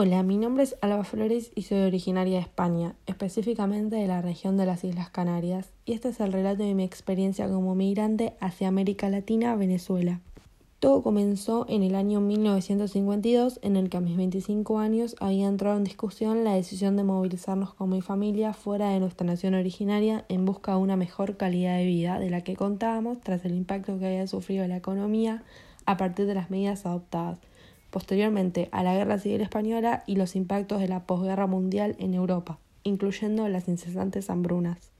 Hola, mi nombre es Alba Flores y soy originaria de España, específicamente de la región de las Islas Canarias, y este es el relato de mi experiencia como migrante hacia América Latina, Venezuela. Todo comenzó en el año 1952, en el que a mis 25 años había entrado en discusión la decisión de movilizarnos con mi familia fuera de nuestra nación originaria en busca de una mejor calidad de vida de la que contábamos tras el impacto que había sufrido la economía a partir de las medidas adoptadas posteriormente a la Guerra Civil Española y los impactos de la posguerra mundial en Europa, incluyendo las incesantes hambrunas.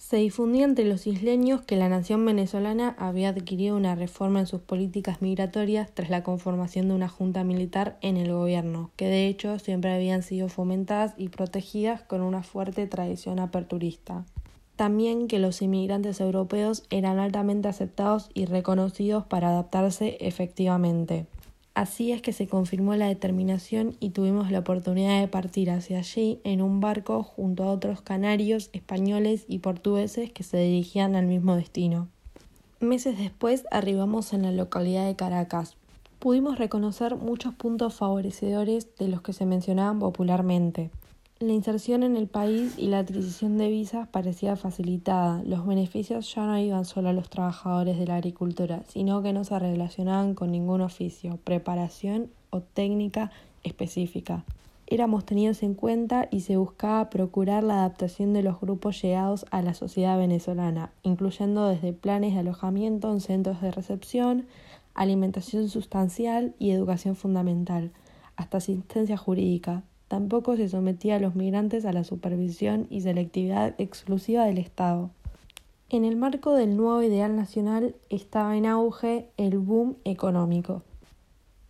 Se difundía entre los isleños que la nación venezolana había adquirido una reforma en sus políticas migratorias tras la conformación de una junta militar en el gobierno, que de hecho siempre habían sido fomentadas y protegidas con una fuerte tradición aperturista. También que los inmigrantes europeos eran altamente aceptados y reconocidos para adaptarse efectivamente. Así es que se confirmó la determinación y tuvimos la oportunidad de partir hacia allí en un barco junto a otros canarios, españoles y portugueses que se dirigían al mismo destino. Meses después arribamos en la localidad de Caracas. Pudimos reconocer muchos puntos favorecedores de los que se mencionaban popularmente. La inserción en el país y la adquisición de visas parecía facilitada. Los beneficios ya no iban solo a los trabajadores de la agricultura, sino que no se relacionaban con ningún oficio, preparación o técnica específica. Éramos tenidos en cuenta y se buscaba procurar la adaptación de los grupos llegados a la sociedad venezolana, incluyendo desde planes de alojamiento en centros de recepción, alimentación sustancial y educación fundamental, hasta asistencia jurídica, Tampoco se sometía a los migrantes a la supervisión y selectividad exclusiva del Estado. En el marco del nuevo ideal nacional estaba en auge el boom económico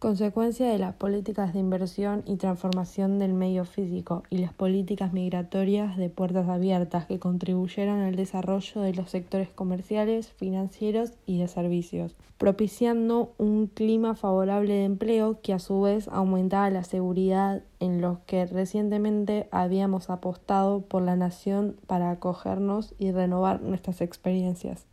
consecuencia de las políticas de inversión y transformación del medio físico y las políticas migratorias de puertas abiertas que contribuyeron al desarrollo de los sectores comerciales, financieros y de servicios, propiciando un clima favorable de empleo que a su vez aumentaba la seguridad en los que recientemente habíamos apostado por la nación para acogernos y renovar nuestras experiencias.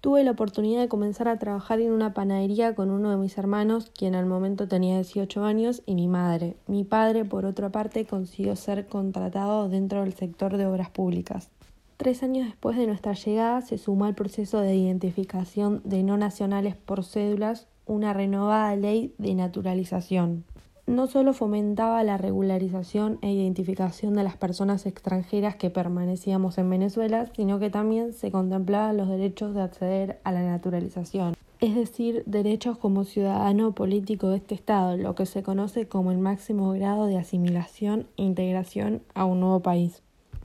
Tuve la oportunidad de comenzar a trabajar en una panadería con uno de mis hermanos, quien al momento tenía 18 años, y mi madre. Mi padre, por otra parte, consiguió ser contratado dentro del sector de obras públicas. Tres años después de nuestra llegada se sumó al proceso de identificación de no nacionales por cédulas una renovada ley de naturalización no solo fomentaba la regularización e identificación de las personas extranjeras que permanecíamos en Venezuela, sino que también se contemplaban los derechos de acceder a la naturalización, es decir, derechos como ciudadano político de este Estado, lo que se conoce como el máximo grado de asimilación e integración a un nuevo país.